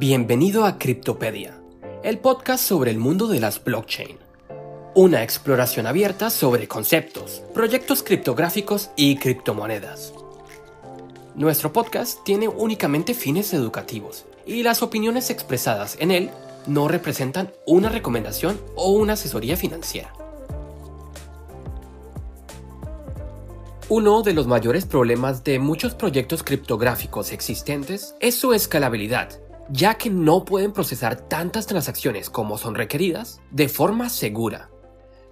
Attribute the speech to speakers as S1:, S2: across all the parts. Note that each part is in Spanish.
S1: Bienvenido a Cryptopedia, el podcast sobre el mundo de las blockchain. Una exploración abierta sobre conceptos, proyectos criptográficos y criptomonedas. Nuestro podcast tiene únicamente fines educativos y las opiniones expresadas en él no representan una recomendación o una asesoría financiera. Uno de los mayores problemas de muchos proyectos criptográficos existentes es su escalabilidad ya que no pueden procesar tantas transacciones como son requeridas de forma segura.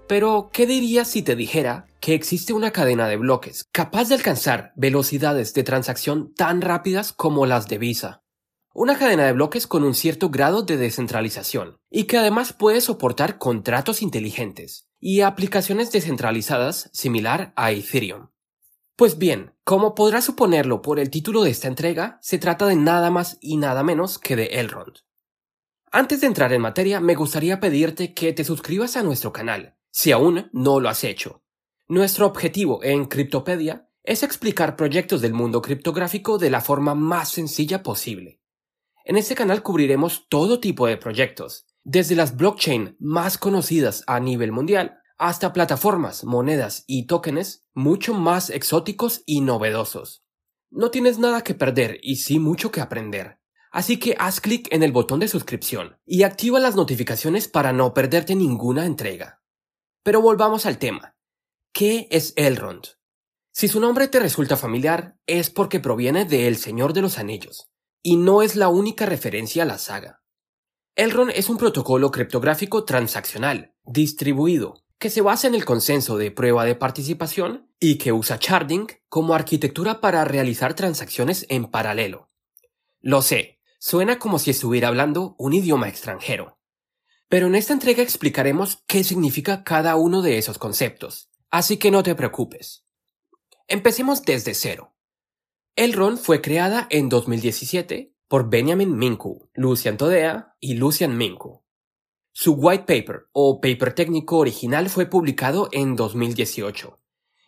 S1: Pero, ¿qué dirías si te dijera que existe una cadena de bloques capaz de alcanzar velocidades de transacción tan rápidas como las de Visa? Una cadena de bloques con un cierto grado de descentralización y que además puede soportar contratos inteligentes y aplicaciones descentralizadas similar a Ethereum. Pues bien, como podrás suponerlo por el título de esta entrega, se trata de nada más y nada menos que de Elrond. Antes de entrar en materia, me gustaría pedirte que te suscribas a nuestro canal, si aún no lo has hecho. Nuestro objetivo en Cryptopedia es explicar proyectos del mundo criptográfico de la forma más sencilla posible. En este canal cubriremos todo tipo de proyectos, desde las blockchain más conocidas a nivel mundial hasta plataformas, monedas y tokens mucho más exóticos y novedosos. No tienes nada que perder y sí mucho que aprender. Así que haz clic en el botón de suscripción y activa las notificaciones para no perderte ninguna entrega. Pero volvamos al tema. ¿Qué es Elrond? Si su nombre te resulta familiar, es porque proviene de El Señor de los Anillos, y no es la única referencia a la saga. Elrond es un protocolo criptográfico transaccional, distribuido, que se basa en el consenso de prueba de participación y que usa Sharding como arquitectura para realizar transacciones en paralelo. Lo sé, suena como si estuviera hablando un idioma extranjero. Pero en esta entrega explicaremos qué significa cada uno de esos conceptos, así que no te preocupes. Empecemos desde cero. Elrond fue creada en 2017 por Benjamin Minku, Lucian Todea y Lucian Minku. Su white paper o paper técnico original fue publicado en 2018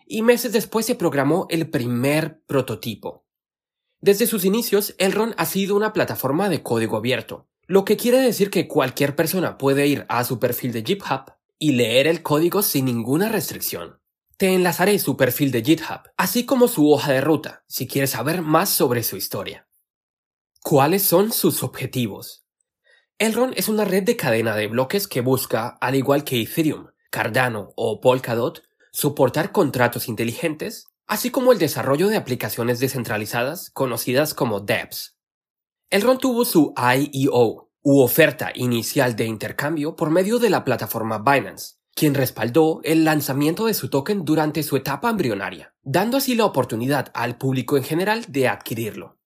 S1: y meses después se programó el primer prototipo. Desde sus inicios, Elrond ha sido una plataforma de código abierto, lo que quiere decir que cualquier persona puede ir a su perfil de GitHub y leer el código sin ninguna restricción. Te enlazaré su perfil de GitHub, así como su hoja de ruta, si quieres saber más sobre su historia. ¿Cuáles son sus objetivos? Elrond es una red de cadena de bloques que busca, al igual que Ethereum, Cardano o Polkadot, soportar contratos inteligentes, así como el desarrollo de aplicaciones descentralizadas conocidas como dApps. Elrond tuvo su IEO, u oferta inicial de intercambio por medio de la plataforma Binance, quien respaldó el lanzamiento de su token durante su etapa embrionaria, dando así la oportunidad al público en general de adquirirlo.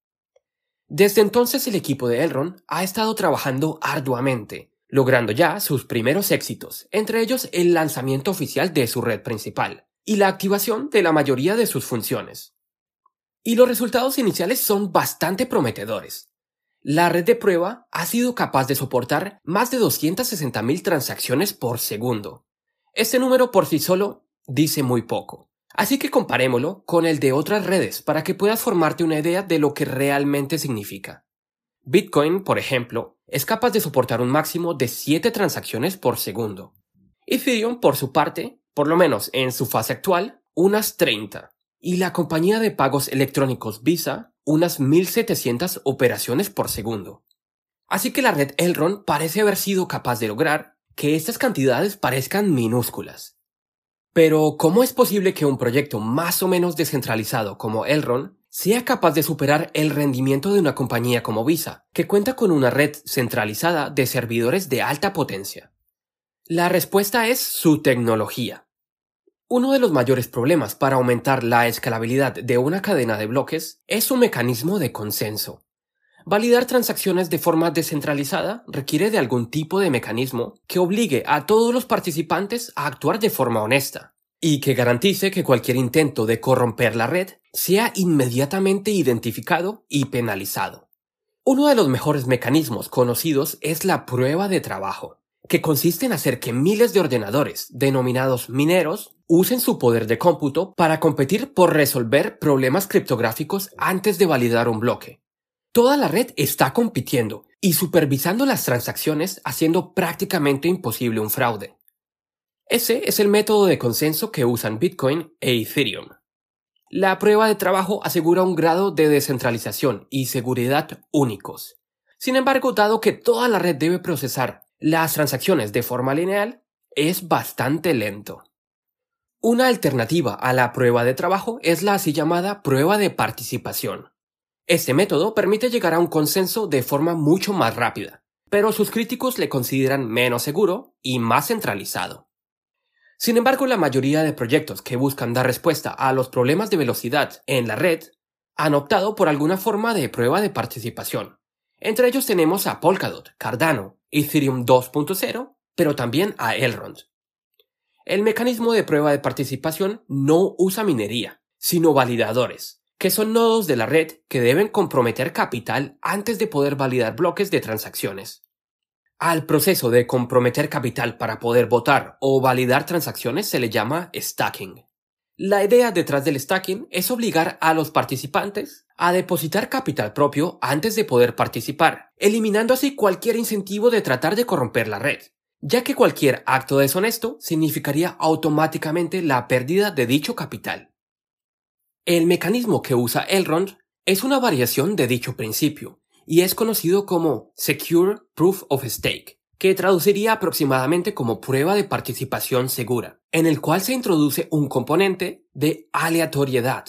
S1: Desde entonces el equipo de Elrond ha estado trabajando arduamente, logrando ya sus primeros éxitos, entre ellos el lanzamiento oficial de su red principal y la activación de la mayoría de sus funciones. Y los resultados iniciales son bastante prometedores. La red de prueba ha sido capaz de soportar más de 260.000 transacciones por segundo. Este número por sí solo dice muy poco. Así que comparémoslo con el de otras redes para que puedas formarte una idea de lo que realmente significa. Bitcoin, por ejemplo, es capaz de soportar un máximo de 7 transacciones por segundo. Ethereum, por su parte, por lo menos en su fase actual, unas 30. Y la compañía de pagos electrónicos Visa, unas 1700 operaciones por segundo. Así que la red Elrond parece haber sido capaz de lograr que estas cantidades parezcan minúsculas. Pero, ¿cómo es posible que un proyecto más o menos descentralizado como Elrond sea capaz de superar el rendimiento de una compañía como Visa, que cuenta con una red centralizada de servidores de alta potencia? La respuesta es su tecnología. Uno de los mayores problemas para aumentar la escalabilidad de una cadena de bloques es su mecanismo de consenso. Validar transacciones de forma descentralizada requiere de algún tipo de mecanismo que obligue a todos los participantes a actuar de forma honesta y que garantice que cualquier intento de corromper la red sea inmediatamente identificado y penalizado. Uno de los mejores mecanismos conocidos es la prueba de trabajo, que consiste en hacer que miles de ordenadores, denominados mineros, usen su poder de cómputo para competir por resolver problemas criptográficos antes de validar un bloque. Toda la red está compitiendo y supervisando las transacciones haciendo prácticamente imposible un fraude. Ese es el método de consenso que usan Bitcoin e Ethereum. La prueba de trabajo asegura un grado de descentralización y seguridad únicos. Sin embargo, dado que toda la red debe procesar las transacciones de forma lineal, es bastante lento. Una alternativa a la prueba de trabajo es la así llamada prueba de participación. Este método permite llegar a un consenso de forma mucho más rápida, pero sus críticos le consideran menos seguro y más centralizado. Sin embargo, la mayoría de proyectos que buscan dar respuesta a los problemas de velocidad en la red han optado por alguna forma de prueba de participación. Entre ellos tenemos a Polkadot, Cardano, Ethereum 2.0, pero también a Elrond. El mecanismo de prueba de participación no usa minería, sino validadores, que son nodos de la red que deben comprometer capital antes de poder validar bloques de transacciones. Al proceso de comprometer capital para poder votar o validar transacciones se le llama stacking. La idea detrás del stacking es obligar a los participantes a depositar capital propio antes de poder participar, eliminando así cualquier incentivo de tratar de corromper la red, ya que cualquier acto deshonesto significaría automáticamente la pérdida de dicho capital. El mecanismo que usa Elrond es una variación de dicho principio y es conocido como Secure Proof of Stake, que traduciría aproximadamente como prueba de participación segura, en el cual se introduce un componente de aleatoriedad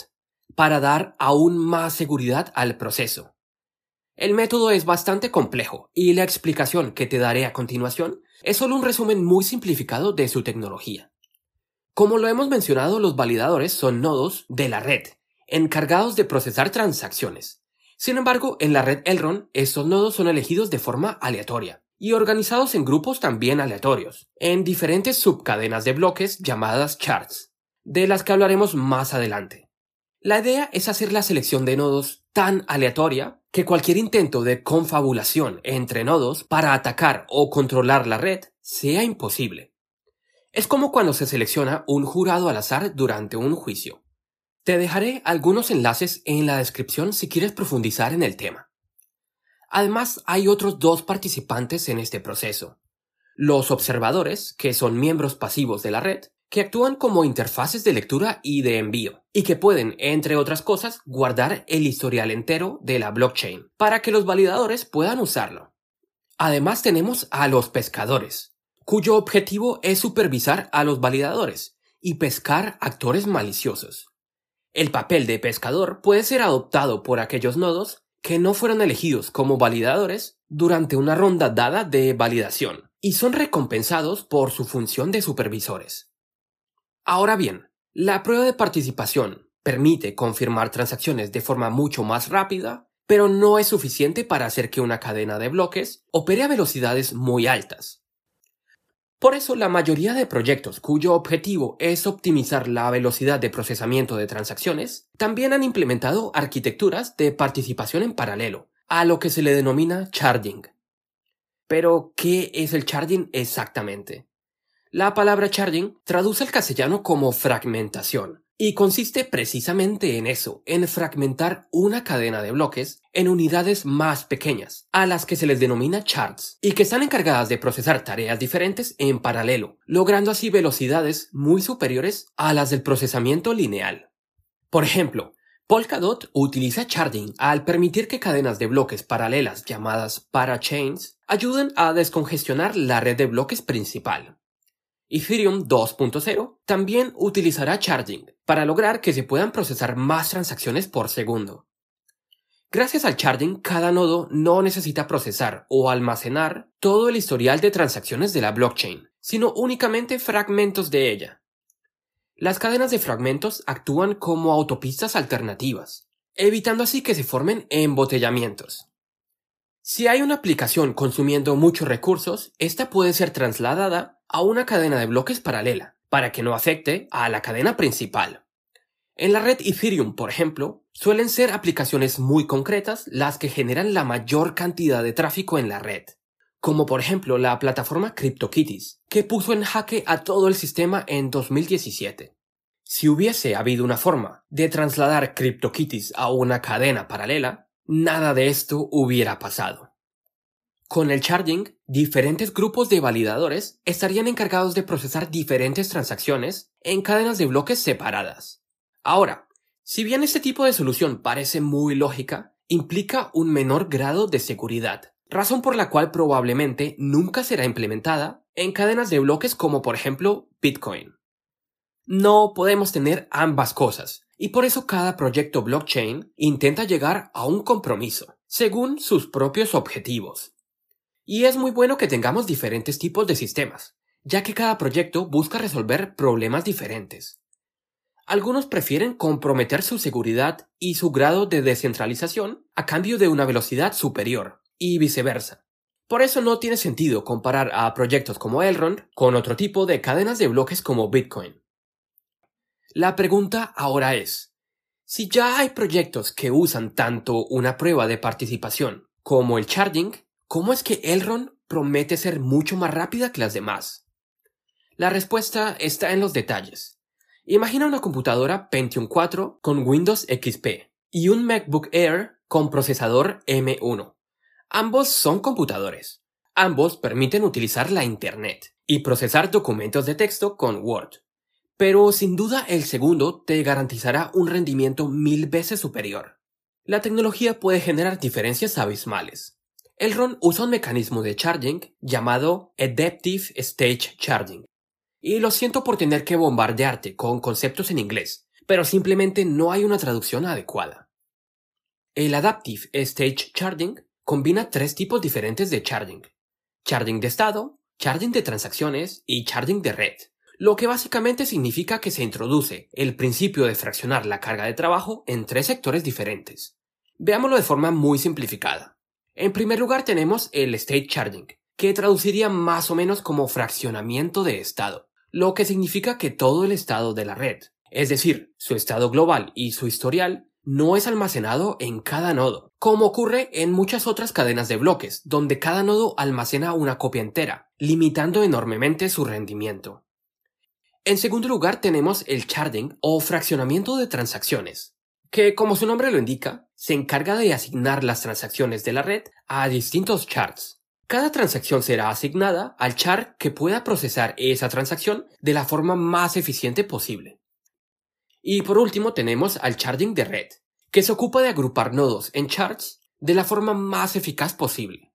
S1: para dar aún más seguridad al proceso. El método es bastante complejo y la explicación que te daré a continuación es solo un resumen muy simplificado de su tecnología. Como lo hemos mencionado, los validadores son nodos de la red, encargados de procesar transacciones. Sin embargo, en la red Elrond, estos nodos son elegidos de forma aleatoria y organizados en grupos también aleatorios, en diferentes subcadenas de bloques llamadas charts, de las que hablaremos más adelante. La idea es hacer la selección de nodos tan aleatoria que cualquier intento de confabulación entre nodos para atacar o controlar la red sea imposible. Es como cuando se selecciona un jurado al azar durante un juicio. Te dejaré algunos enlaces en la descripción si quieres profundizar en el tema. Además, hay otros dos participantes en este proceso. Los observadores, que son miembros pasivos de la red, que actúan como interfaces de lectura y de envío, y que pueden, entre otras cosas, guardar el historial entero de la blockchain, para que los validadores puedan usarlo. Además tenemos a los pescadores, cuyo objetivo es supervisar a los validadores y pescar actores maliciosos. El papel de pescador puede ser adoptado por aquellos nodos que no fueron elegidos como validadores durante una ronda dada de validación y son recompensados por su función de supervisores. Ahora bien, la prueba de participación permite confirmar transacciones de forma mucho más rápida, pero no es suficiente para hacer que una cadena de bloques opere a velocidades muy altas. Por eso la mayoría de proyectos cuyo objetivo es optimizar la velocidad de procesamiento de transacciones también han implementado arquitecturas de participación en paralelo, a lo que se le denomina charging. Pero, ¿qué es el charging exactamente? La palabra charging traduce al castellano como fragmentación, y consiste precisamente en eso, en fragmentar una cadena de bloques en unidades más pequeñas, a las que se les denomina charts, y que están encargadas de procesar tareas diferentes en paralelo, logrando así velocidades muy superiores a las del procesamiento lineal. Por ejemplo, Polkadot utiliza charging al permitir que cadenas de bloques paralelas llamadas parachains ayuden a descongestionar la red de bloques principal. Ethereum 2.0 también utilizará charging para lograr que se puedan procesar más transacciones por segundo. Gracias al charging, cada nodo no necesita procesar o almacenar todo el historial de transacciones de la blockchain, sino únicamente fragmentos de ella. Las cadenas de fragmentos actúan como autopistas alternativas, evitando así que se formen embotellamientos. Si hay una aplicación consumiendo muchos recursos, esta puede ser trasladada a una cadena de bloques paralela, para que no afecte a la cadena principal. En la red Ethereum, por ejemplo, suelen ser aplicaciones muy concretas las que generan la mayor cantidad de tráfico en la red, como por ejemplo la plataforma CryptoKitties, que puso en jaque a todo el sistema en 2017. Si hubiese habido una forma de trasladar CryptoKitties a una cadena paralela, nada de esto hubiera pasado. Con el charging, diferentes grupos de validadores estarían encargados de procesar diferentes transacciones en cadenas de bloques separadas. Ahora, si bien este tipo de solución parece muy lógica, implica un menor grado de seguridad, razón por la cual probablemente nunca será implementada en cadenas de bloques como por ejemplo Bitcoin. No podemos tener ambas cosas, y por eso cada proyecto blockchain intenta llegar a un compromiso, según sus propios objetivos. Y es muy bueno que tengamos diferentes tipos de sistemas, ya que cada proyecto busca resolver problemas diferentes. Algunos prefieren comprometer su seguridad y su grado de descentralización a cambio de una velocidad superior, y viceversa. Por eso no tiene sentido comparar a proyectos como Elrond con otro tipo de cadenas de bloques como Bitcoin. La pregunta ahora es, si ya hay proyectos que usan tanto una prueba de participación como el charging, ¿Cómo es que Elrond promete ser mucho más rápida que las demás? La respuesta está en los detalles. Imagina una computadora Pentium 4 con Windows XP y un MacBook Air con procesador M1. Ambos son computadores. Ambos permiten utilizar la Internet y procesar documentos de texto con Word. Pero sin duda el segundo te garantizará un rendimiento mil veces superior. La tecnología puede generar diferencias abismales, Elrond usa un mecanismo de charging llamado Adaptive Stage Charging. Y lo siento por tener que bombardearte con conceptos en inglés, pero simplemente no hay una traducción adecuada. El Adaptive Stage Charging combina tres tipos diferentes de charging. Charging de estado, charging de transacciones y charging de red, lo que básicamente significa que se introduce el principio de fraccionar la carga de trabajo en tres sectores diferentes. Veámoslo de forma muy simplificada. En primer lugar tenemos el state charging, que traduciría más o menos como fraccionamiento de estado, lo que significa que todo el estado de la red, es decir, su estado global y su historial, no es almacenado en cada nodo, como ocurre en muchas otras cadenas de bloques, donde cada nodo almacena una copia entera, limitando enormemente su rendimiento. En segundo lugar tenemos el charging o fraccionamiento de transacciones, que como su nombre lo indica, se encarga de asignar las transacciones de la red a distintos charts. Cada transacción será asignada al chart que pueda procesar esa transacción de la forma más eficiente posible. Y por último tenemos al charting de red, que se ocupa de agrupar nodos en charts de la forma más eficaz posible.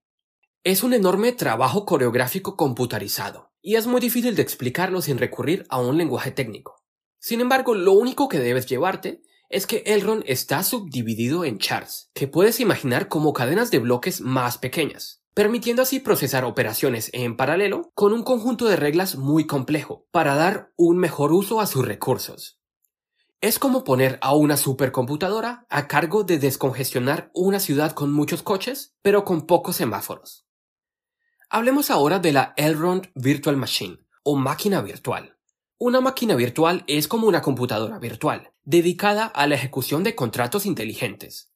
S1: Es un enorme trabajo coreográfico computarizado, y es muy difícil de explicarlo sin recurrir a un lenguaje técnico. Sin embargo, lo único que debes llevarte es que Elrond está subdividido en charts, que puedes imaginar como cadenas de bloques más pequeñas, permitiendo así procesar operaciones en paralelo con un conjunto de reglas muy complejo, para dar un mejor uso a sus recursos. Es como poner a una supercomputadora a cargo de descongestionar una ciudad con muchos coches, pero con pocos semáforos. Hablemos ahora de la Elrond Virtual Machine, o máquina virtual. Una máquina virtual es como una computadora virtual, dedicada a la ejecución de contratos inteligentes.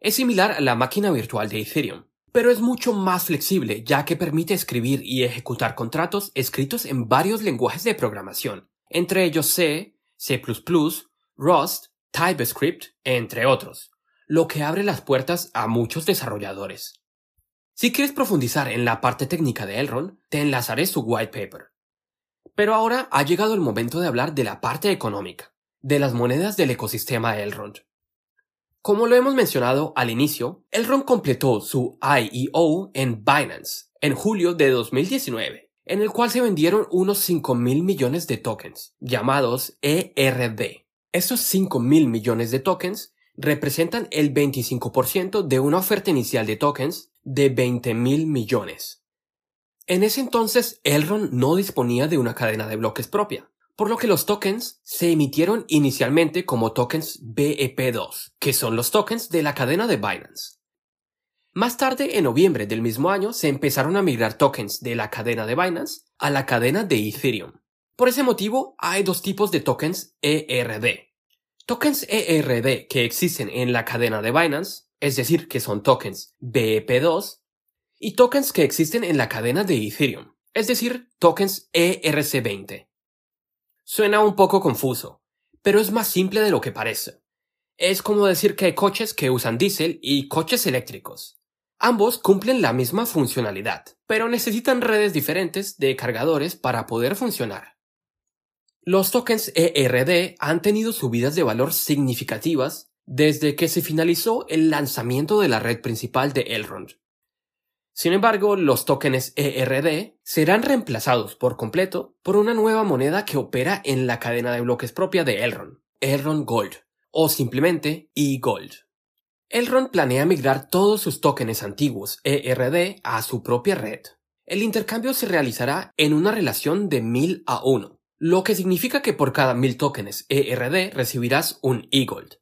S1: Es similar a la máquina virtual de Ethereum, pero es mucho más flexible ya que permite escribir y ejecutar contratos escritos en varios lenguajes de programación, entre ellos C, C++, Rust, TypeScript, entre otros, lo que abre las puertas a muchos desarrolladores. Si quieres profundizar en la parte técnica de Elrond, te enlazaré su white paper. Pero ahora ha llegado el momento de hablar de la parte económica, de las monedas del ecosistema Elrond. Como lo hemos mencionado al inicio, Elrond completó su IEO en Binance en julio de 2019, en el cual se vendieron unos 5 mil millones de tokens, llamados ERD. Estos 5 mil millones de tokens representan el 25% de una oferta inicial de tokens de 20 mil millones. En ese entonces, Elrond no disponía de una cadena de bloques propia, por lo que los tokens se emitieron inicialmente como tokens BEP2, que son los tokens de la cadena de Binance. Más tarde, en noviembre del mismo año, se empezaron a migrar tokens de la cadena de Binance a la cadena de Ethereum. Por ese motivo, hay dos tipos de tokens ERD. Tokens ERD que existen en la cadena de Binance, es decir, que son tokens BEP2, y tokens que existen en la cadena de Ethereum, es decir, tokens ERC20. Suena un poco confuso, pero es más simple de lo que parece. Es como decir que hay coches que usan diésel y coches eléctricos. Ambos cumplen la misma funcionalidad, pero necesitan redes diferentes de cargadores para poder funcionar. Los tokens ERD han tenido subidas de valor significativas desde que se finalizó el lanzamiento de la red principal de Elrond. Sin embargo, los tokens ERD serán reemplazados por completo por una nueva moneda que opera en la cadena de bloques propia de Elrond, Elrond Gold, o simplemente eGold. Elrond planea migrar todos sus tokens antiguos ERD a su propia red. El intercambio se realizará en una relación de 1000 a 1, lo que significa que por cada 1000 tokens ERD recibirás un eGold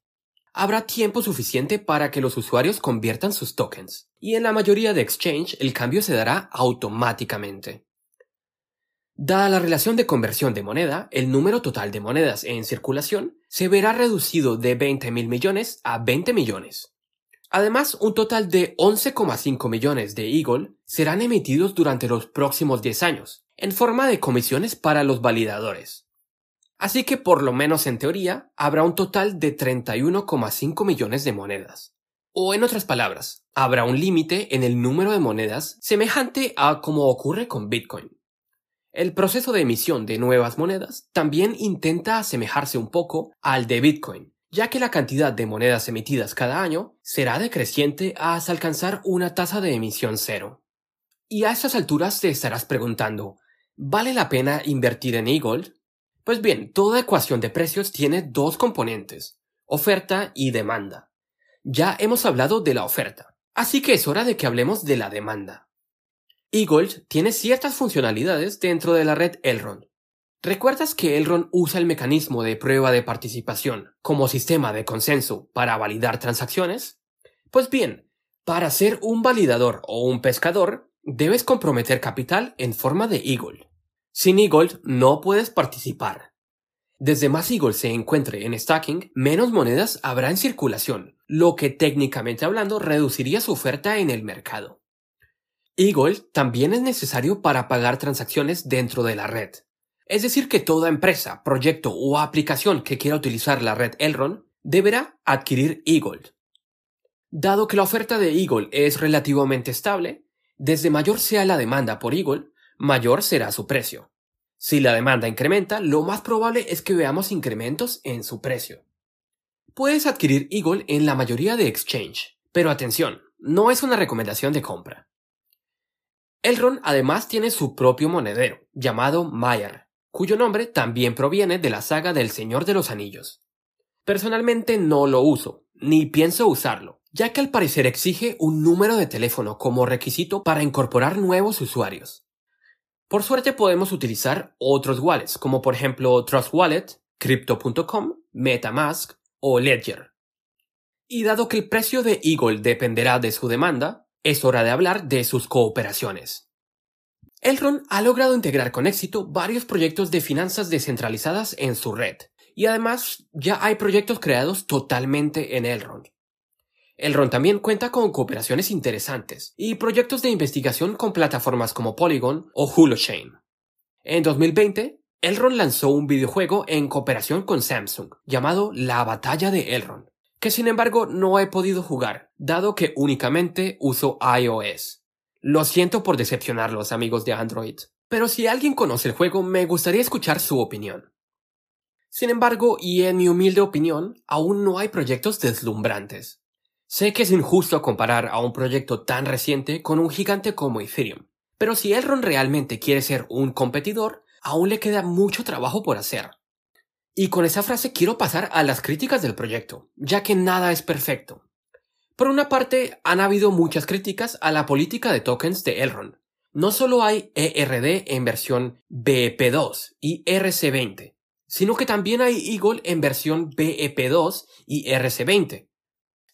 S1: habrá tiempo suficiente para que los usuarios conviertan sus tokens, y en la mayoría de exchange el cambio se dará automáticamente. Dada la relación de conversión de moneda, el número total de monedas en circulación se verá reducido de 20 mil millones a 20 millones. Además, un total de 11,5 millones de Eagle serán emitidos durante los próximos 10 años, en forma de comisiones para los validadores. Así que por lo menos en teoría habrá un total de 31,5 millones de monedas. O en otras palabras, habrá un límite en el número de monedas semejante a como ocurre con Bitcoin. El proceso de emisión de nuevas monedas también intenta asemejarse un poco al de Bitcoin, ya que la cantidad de monedas emitidas cada año será decreciente hasta alcanzar una tasa de emisión cero. Y a estas alturas te estarás preguntando, ¿vale la pena invertir en e-gold? Pues bien, toda ecuación de precios tiene dos componentes, oferta y demanda. Ya hemos hablado de la oferta, así que es hora de que hablemos de la demanda. eGold tiene ciertas funcionalidades dentro de la red Elrond. ¿Recuerdas que Elrond usa el mecanismo de prueba de participación como sistema de consenso para validar transacciones? Pues bien, para ser un validador o un pescador, debes comprometer capital en forma de eGold. Sin eGold no puedes participar. Desde más eGold se encuentre en stacking, menos monedas habrá en circulación, lo que técnicamente hablando reduciría su oferta en el mercado. eGold también es necesario para pagar transacciones dentro de la red. Es decir, que toda empresa, proyecto o aplicación que quiera utilizar la red Elrond deberá adquirir eGold. Dado que la oferta de eGold es relativamente estable, desde mayor sea la demanda por eGold, mayor será su precio. Si la demanda incrementa, lo más probable es que veamos incrementos en su precio. Puedes adquirir Eagle en la mayoría de exchange, pero atención, no es una recomendación de compra. Elrond además tiene su propio monedero, llamado Mayer, cuyo nombre también proviene de la saga del Señor de los Anillos. Personalmente no lo uso, ni pienso usarlo, ya que al parecer exige un número de teléfono como requisito para incorporar nuevos usuarios. Por suerte podemos utilizar otros wallets, como por ejemplo Trust Wallet, Crypto.com, Metamask o Ledger. Y dado que el precio de Eagle dependerá de su demanda, es hora de hablar de sus cooperaciones. Elrond ha logrado integrar con éxito varios proyectos de finanzas descentralizadas en su red, y además ya hay proyectos creados totalmente en Elrond. Elrond también cuenta con cooperaciones interesantes y proyectos de investigación con plataformas como Polygon o Holochain. En 2020, Elrond lanzó un videojuego en cooperación con Samsung llamado La Batalla de Elrond, que sin embargo no he podido jugar, dado que únicamente uso iOS. Lo siento por decepcionarlos amigos de Android, pero si alguien conoce el juego me gustaría escuchar su opinión. Sin embargo, y en mi humilde opinión, aún no hay proyectos deslumbrantes. Sé que es injusto comparar a un proyecto tan reciente con un gigante como Ethereum, pero si Elrond realmente quiere ser un competidor, aún le queda mucho trabajo por hacer. Y con esa frase quiero pasar a las críticas del proyecto, ya que nada es perfecto. Por una parte, han habido muchas críticas a la política de tokens de Elrond. No solo hay ERD en versión BEP2 y RC20, sino que también hay Eagle en versión BEP2 y RC20.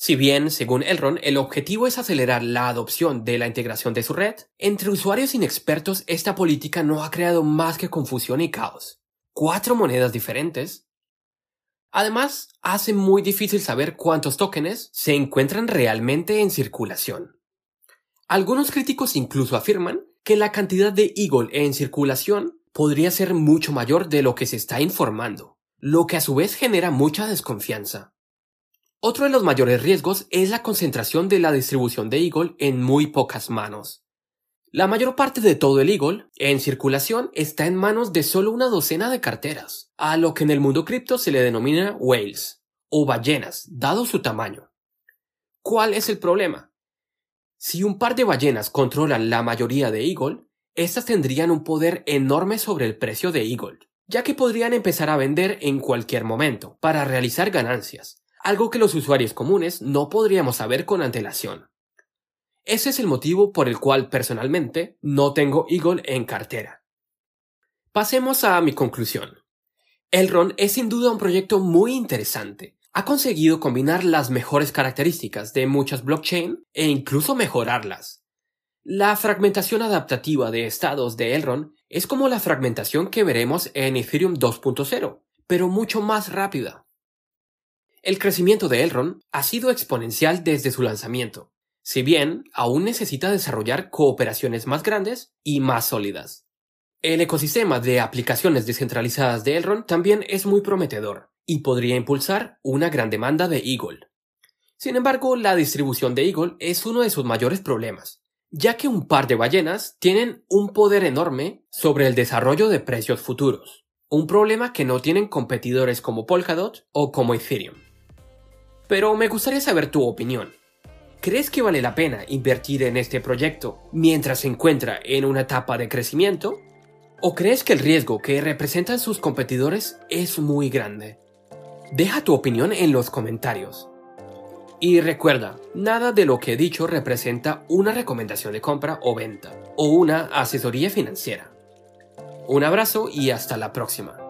S1: Si bien, según Elrond, el objetivo es acelerar la adopción de la integración de su red, entre usuarios inexpertos esta política no ha creado más que confusión y caos. ¿Cuatro monedas diferentes? Además, hace muy difícil saber cuántos tokens se encuentran realmente en circulación. Algunos críticos incluso afirman que la cantidad de Eagle en circulación podría ser mucho mayor de lo que se está informando, lo que a su vez genera mucha desconfianza. Otro de los mayores riesgos es la concentración de la distribución de Eagle en muy pocas manos. La mayor parte de todo el Eagle en circulación está en manos de solo una docena de carteras, a lo que en el mundo cripto se le denomina whales o ballenas, dado su tamaño. ¿Cuál es el problema? Si un par de ballenas controlan la mayoría de Eagle, estas tendrían un poder enorme sobre el precio de Eagle, ya que podrían empezar a vender en cualquier momento para realizar ganancias, algo que los usuarios comunes no podríamos saber con antelación. Ese es el motivo por el cual personalmente no tengo Eagle en cartera. Pasemos a mi conclusión. Elrond es sin duda un proyecto muy interesante, ha conseguido combinar las mejores características de muchas blockchain e incluso mejorarlas. La fragmentación adaptativa de estados de Elrond es como la fragmentación que veremos en Ethereum 2.0, pero mucho más rápida. El crecimiento de Elrond ha sido exponencial desde su lanzamiento, si bien aún necesita desarrollar cooperaciones más grandes y más sólidas. El ecosistema de aplicaciones descentralizadas de Elrond también es muy prometedor y podría impulsar una gran demanda de Eagle. Sin embargo, la distribución de Eagle es uno de sus mayores problemas, ya que un par de ballenas tienen un poder enorme sobre el desarrollo de precios futuros, un problema que no tienen competidores como Polkadot o como Ethereum. Pero me gustaría saber tu opinión. ¿Crees que vale la pena invertir en este proyecto mientras se encuentra en una etapa de crecimiento? ¿O crees que el riesgo que representan sus competidores es muy grande? Deja tu opinión en los comentarios. Y recuerda, nada de lo que he dicho representa una recomendación de compra o venta, o una asesoría financiera. Un abrazo y hasta la próxima.